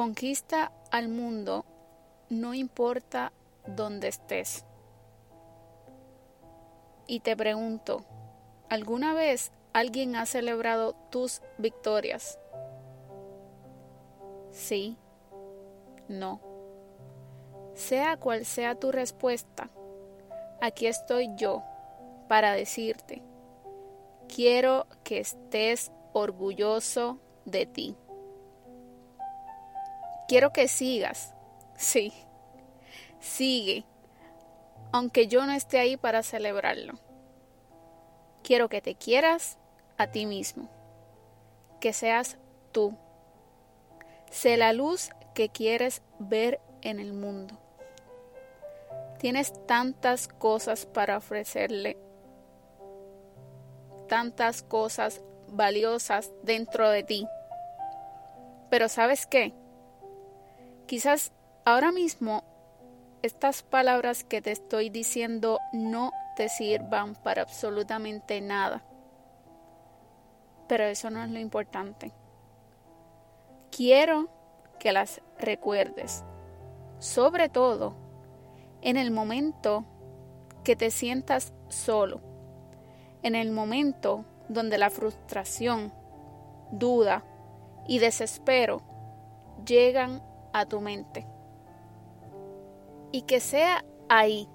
Conquista al mundo no importa dónde estés. Y te pregunto, ¿alguna vez alguien ha celebrado tus victorias? Sí, no. Sea cual sea tu respuesta, aquí estoy yo para decirte, quiero que estés orgulloso de ti. Quiero que sigas, sí, sigue, aunque yo no esté ahí para celebrarlo. Quiero que te quieras a ti mismo, que seas tú. Sé la luz que quieres ver en el mundo. Tienes tantas cosas para ofrecerle, tantas cosas valiosas dentro de ti. Pero ¿sabes qué? Quizás ahora mismo estas palabras que te estoy diciendo no te sirvan para absolutamente nada. Pero eso no es lo importante. Quiero que las recuerdes, sobre todo en el momento que te sientas solo, en el momento donde la frustración, duda y desespero llegan a tu mente. Y que sea ahí,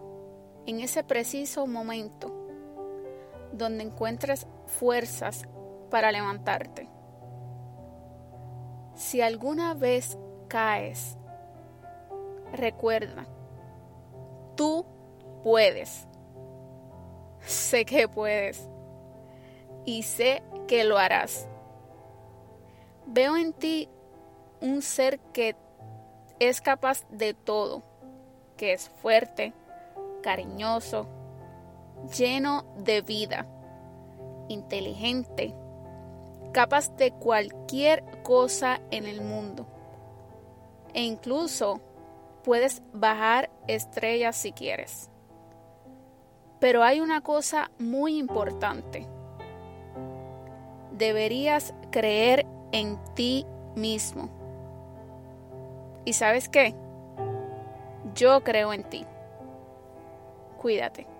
en ese preciso momento, donde encuentres fuerzas para levantarte. Si alguna vez caes, recuerda, tú puedes. Sé que puedes. Y sé que lo harás. Veo en ti un ser que es capaz de todo, que es fuerte, cariñoso, lleno de vida, inteligente, capaz de cualquier cosa en el mundo. E incluso puedes bajar estrellas si quieres. Pero hay una cosa muy importante. Deberías creer en ti mismo. ¿Y sabes qué? Yo creo en ti. Cuídate.